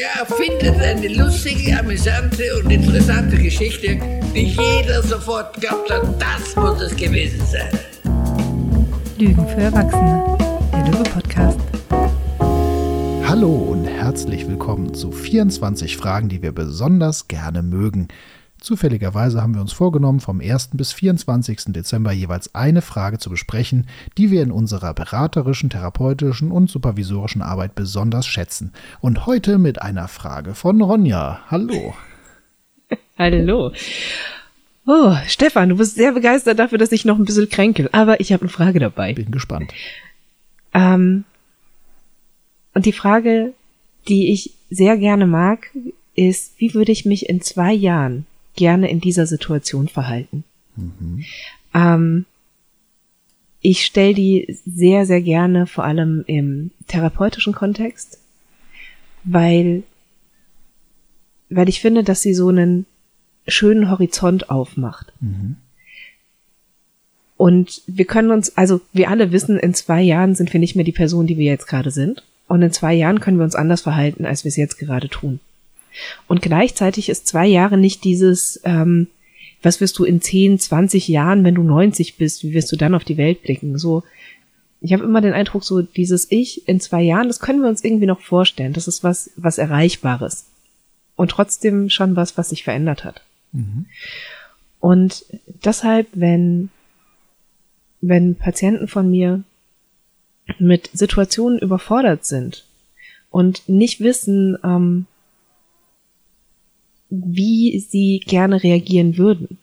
Der erfindet eine lustige, amüsante und interessante Geschichte, die jeder sofort glaubt hat, das muss es gewesen sein. Lügen für Erwachsene, der Löwe-Podcast. Hallo und herzlich willkommen zu 24 Fragen, die wir besonders gerne mögen. Zufälligerweise haben wir uns vorgenommen, vom 1. bis 24. Dezember jeweils eine Frage zu besprechen, die wir in unserer beraterischen, therapeutischen und supervisorischen Arbeit besonders schätzen. Und heute mit einer Frage von Ronja. Hallo. Hallo. Oh, Stefan, du bist sehr begeistert dafür, dass ich noch ein bisschen kränkel, aber ich habe eine Frage dabei. Bin gespannt. Ähm, und die Frage, die ich sehr gerne mag, ist, wie würde ich mich in zwei Jahren gerne in dieser Situation verhalten. Mhm. Ähm, ich stelle die sehr, sehr gerne vor allem im therapeutischen Kontext, weil, weil ich finde, dass sie so einen schönen Horizont aufmacht. Mhm. Und wir können uns, also wir alle wissen, in zwei Jahren sind wir nicht mehr die Person, die wir jetzt gerade sind. Und in zwei Jahren können wir uns anders verhalten, als wir es jetzt gerade tun. Und gleichzeitig ist zwei Jahre nicht dieses, ähm, was wirst du in 10, 20 Jahren, wenn du 90 bist, wie wirst du dann auf die Welt blicken? So, ich habe immer den Eindruck, so dieses Ich in zwei Jahren, das können wir uns irgendwie noch vorstellen. Das ist was, was Erreichbares. Und trotzdem schon was, was sich verändert hat. Mhm. Und deshalb, wenn, wenn Patienten von mir mit Situationen überfordert sind und nicht wissen, ähm, wie sie gerne reagieren würden,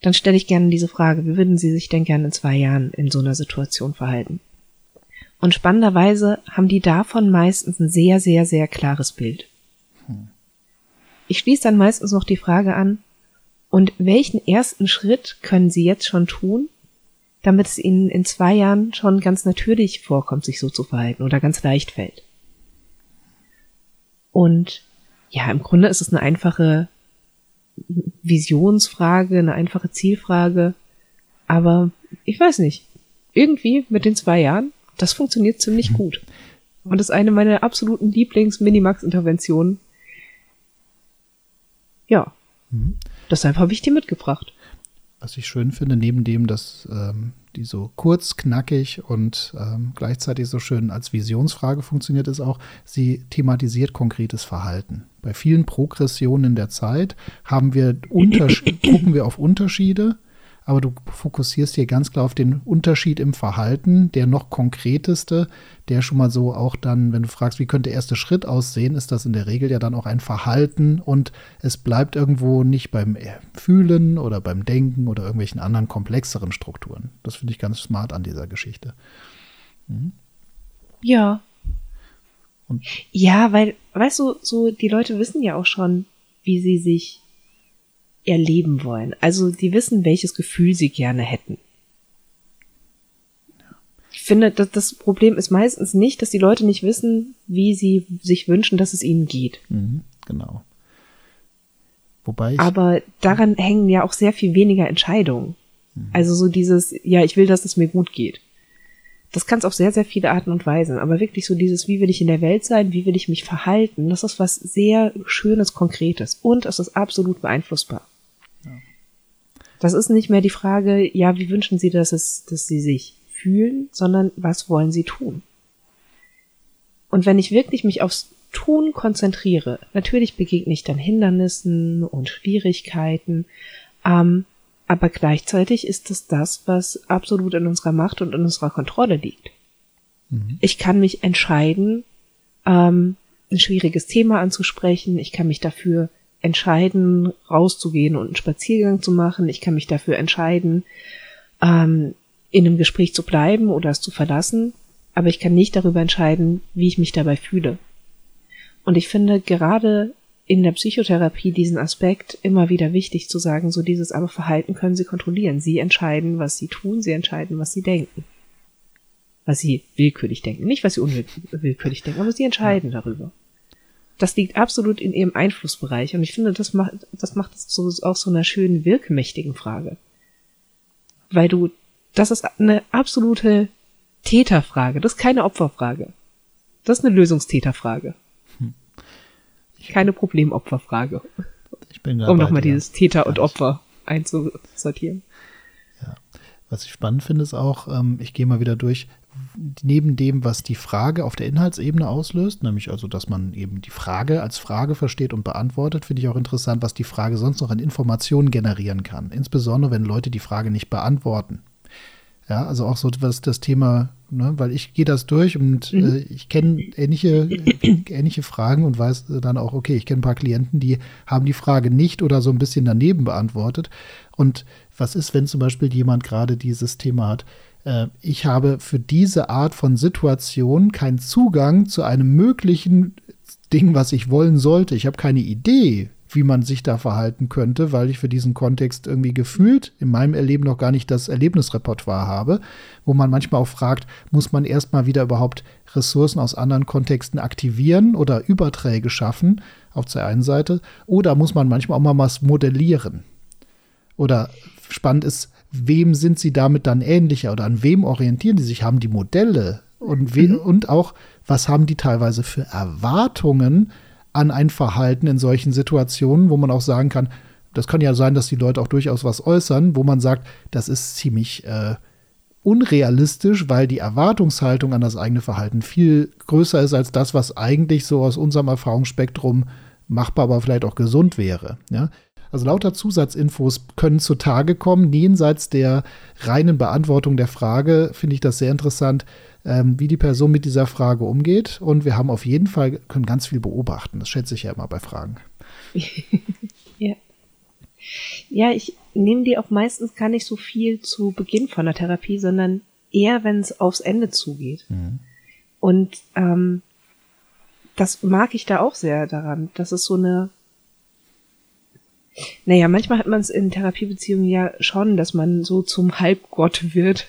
dann stelle ich gerne diese Frage, wie würden Sie sich denn gerne in zwei Jahren in so einer Situation verhalten? Und spannenderweise haben die davon meistens ein sehr, sehr, sehr klares Bild. Hm. Ich schließe dann meistens noch die Frage an, und welchen ersten Schritt können Sie jetzt schon tun, damit es Ihnen in zwei Jahren schon ganz natürlich vorkommt, sich so zu verhalten oder ganz leicht fällt? Und ja, im Grunde ist es eine einfache Visionsfrage, eine einfache Zielfrage. Aber ich weiß nicht. Irgendwie mit den zwei Jahren, das funktioniert ziemlich mhm. gut. Und das ist eine meiner absoluten Lieblings-Minimax-Interventionen. Ja. Mhm. Deshalb habe ich die mitgebracht. Was ich schön finde, neben dem, dass ähm, die so kurz, knackig und ähm, gleichzeitig so schön als Visionsfrage funktioniert, ist auch, sie thematisiert konkretes Verhalten. Bei vielen Progressionen in der Zeit haben wir gucken wir auf Unterschiede aber du fokussierst hier ganz klar auf den Unterschied im Verhalten, der noch konkreteste, der schon mal so auch dann, wenn du fragst, wie könnte der erste Schritt aussehen, ist das in der Regel ja dann auch ein Verhalten und es bleibt irgendwo nicht beim Fühlen oder beim Denken oder irgendwelchen anderen komplexeren Strukturen. Das finde ich ganz smart an dieser Geschichte. Mhm. Ja. Und ja, weil, weißt du, so die Leute wissen ja auch schon, wie sie sich erleben wollen. Also die wissen, welches Gefühl sie gerne hätten. Ich finde, dass das Problem ist meistens nicht, dass die Leute nicht wissen, wie sie sich wünschen, dass es ihnen geht. Mhm, genau. Wobei Aber daran hängen ja auch sehr viel weniger Entscheidungen. Mhm. Also so dieses, ja, ich will, dass es mir gut geht. Das kann es auf sehr, sehr viele Arten und Weisen. Aber wirklich so dieses, wie will ich in der Welt sein, wie will ich mich verhalten, das ist was sehr Schönes, Konkretes. Und es ist absolut beeinflussbar. Das ist nicht mehr die Frage, ja, wie wünschen Sie, dass es, dass Sie sich fühlen, sondern was wollen Sie tun? Und wenn ich wirklich mich aufs Tun konzentriere, natürlich begegne ich dann Hindernissen und Schwierigkeiten, ähm, aber gleichzeitig ist es das, was absolut in unserer Macht und in unserer Kontrolle liegt. Mhm. Ich kann mich entscheiden, ähm, ein schwieriges Thema anzusprechen, ich kann mich dafür entscheiden, rauszugehen und einen Spaziergang zu machen. Ich kann mich dafür entscheiden, ähm, in einem Gespräch zu bleiben oder es zu verlassen. Aber ich kann nicht darüber entscheiden, wie ich mich dabei fühle. Und ich finde gerade in der Psychotherapie diesen Aspekt immer wieder wichtig zu sagen, so dieses aber Verhalten können Sie kontrollieren. Sie entscheiden, was Sie tun, Sie entscheiden, was Sie denken. Was Sie willkürlich denken. Nicht, was Sie unwillkürlich denken, aber Sie entscheiden darüber das liegt absolut in ihrem Einflussbereich. Und ich finde, das macht, das macht es so, auch so einer schönen, wirkmächtigen Frage. Weil du, das ist eine absolute Täterfrage. Das ist keine Opferfrage. Das ist eine Lösungstäterfrage. Hm. Keine Problemopferfrage. Ich bin da Um nochmal dieses Täter und Ja, Opfer einzusortieren. Was ich spannend finde, ist auch, ähm, ich gehe mal wieder durch, neben dem, was die Frage auf der Inhaltsebene auslöst, nämlich also, dass man eben die Frage als Frage versteht und beantwortet, finde ich auch interessant, was die Frage sonst noch an Informationen generieren kann. Insbesondere, wenn Leute die Frage nicht beantworten. Ja, also auch so was das Thema, ne, weil ich gehe das durch und äh, ich kenne ähnliche, ähnliche Fragen und weiß äh, dann auch, okay, ich kenne ein paar Klienten, die haben die Frage nicht oder so ein bisschen daneben beantwortet. Und was ist, wenn zum Beispiel jemand gerade dieses Thema hat, äh, ich habe für diese Art von Situation keinen Zugang zu einem möglichen Ding, was ich wollen sollte. Ich habe keine Idee, wie man sich da verhalten könnte, weil ich für diesen Kontext irgendwie gefühlt in meinem Erleben noch gar nicht das Erlebnisrepertoire habe, wo man manchmal auch fragt, muss man erstmal wieder überhaupt Ressourcen aus anderen Kontexten aktivieren oder Überträge schaffen auf der einen Seite oder muss man manchmal auch mal was modellieren. Oder spannend ist, wem sind sie damit dann ähnlicher oder an wem orientieren die sich? Haben die Modelle und, we und auch, was haben die teilweise für Erwartungen an ein Verhalten in solchen Situationen, wo man auch sagen kann, das kann ja sein, dass die Leute auch durchaus was äußern, wo man sagt, das ist ziemlich äh, unrealistisch, weil die Erwartungshaltung an das eigene Verhalten viel größer ist als das, was eigentlich so aus unserem Erfahrungsspektrum machbar, aber vielleicht auch gesund wäre. Ja? Also lauter Zusatzinfos können zutage kommen. Jenseits der reinen Beantwortung der Frage finde ich das sehr interessant, ähm, wie die Person mit dieser Frage umgeht. Und wir haben auf jeden Fall, können ganz viel beobachten. Das schätze ich ja immer bei Fragen. Ja. Ja, ich nehme die auch meistens gar nicht so viel zu Beginn von der Therapie, sondern eher, wenn es aufs Ende zugeht. Und ähm, das mag ich da auch sehr daran. Das ist so eine. Naja, manchmal hat man es in Therapiebeziehungen ja schon, dass man so zum Halbgott wird,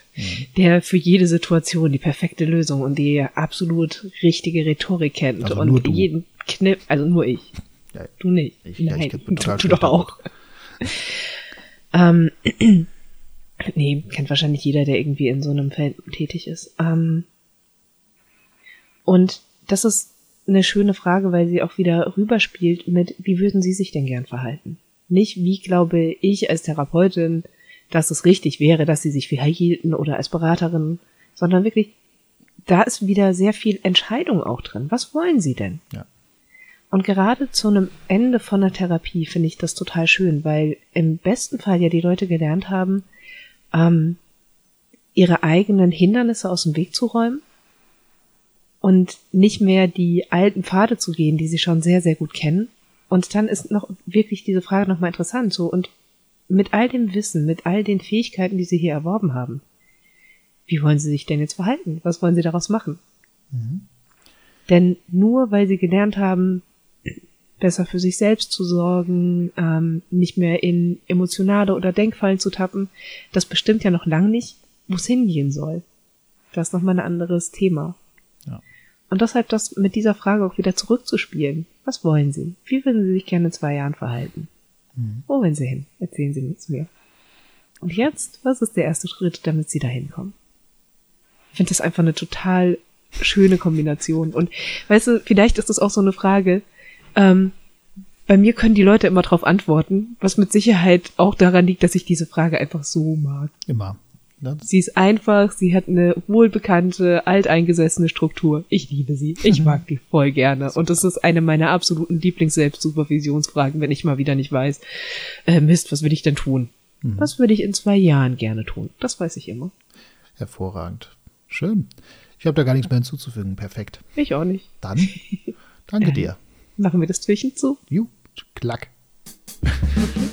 der für jede Situation die perfekte Lösung und die absolut richtige Rhetorik kennt Also und nur du. jeden Kniff, also nur ich. Ja. Du nicht. Ich- ja, ich Nein, bin total du, du doch auch. ähm, nee, kennt wahrscheinlich jeder, der irgendwie in so einem Feld tätig ist. Ähm, und das ist eine schöne Frage, weil sie auch wieder rüberspielt mit, wie würden Sie sich denn gern verhalten? Nicht, wie glaube ich als Therapeutin, dass es richtig wäre, dass Sie sich verhielten oder als Beraterin, sondern wirklich, da ist wieder sehr viel Entscheidung auch drin. Was wollen Sie denn? Ja. Und gerade zu einem Ende von der Therapie finde ich das total schön, weil im besten Fall ja die Leute gelernt haben, ähm, ihre eigenen Hindernisse aus dem Weg zu räumen und nicht mehr die alten Pfade zu gehen, die sie schon sehr, sehr gut kennen. Und dann ist noch wirklich diese Frage nochmal interessant, so, und mit all dem Wissen, mit all den Fähigkeiten, die sie hier erworben haben, wie wollen sie sich denn jetzt verhalten? Was wollen sie daraus machen? Denn nur weil sie gelernt haben, besser für sich selbst zu sorgen, ähm, nicht mehr in emotionale oder Denkfallen zu tappen, das bestimmt ja noch lang nicht, wo es hingehen soll. Das ist nochmal ein anderes Thema. Ja. Und deshalb das mit dieser Frage auch wieder zurückzuspielen. Was wollen Sie? Wie würden Sie sich gerne in zwei Jahren verhalten? Wo wollen Sie hin? Erzählen Sie zu mir. Und jetzt, was ist der erste Schritt, damit Sie dahin kommen? Ich finde das einfach eine total schöne Kombination. Und weißt du, vielleicht ist das auch so eine Frage, ähm, bei mir können die Leute immer darauf antworten, was mit Sicherheit auch daran liegt, dass ich diese Frage einfach so mag. Immer. Ne? Sie ist einfach, sie hat eine wohlbekannte, alteingesessene Struktur. Ich liebe sie. Ich mag die voll gerne. Und das ist eine meiner absoluten Lieblings-Selbstsupervisionsfragen, wenn ich mal wieder nicht weiß, äh, Mist, was will ich denn tun? Was würde ich in zwei Jahren gerne tun? Das weiß ich immer. Hervorragend. Schön. Ich habe da gar nichts mehr hinzuzufügen. Perfekt. Ich auch nicht. Dann danke dir. Machen wir das Türchen zu? Ju, klack.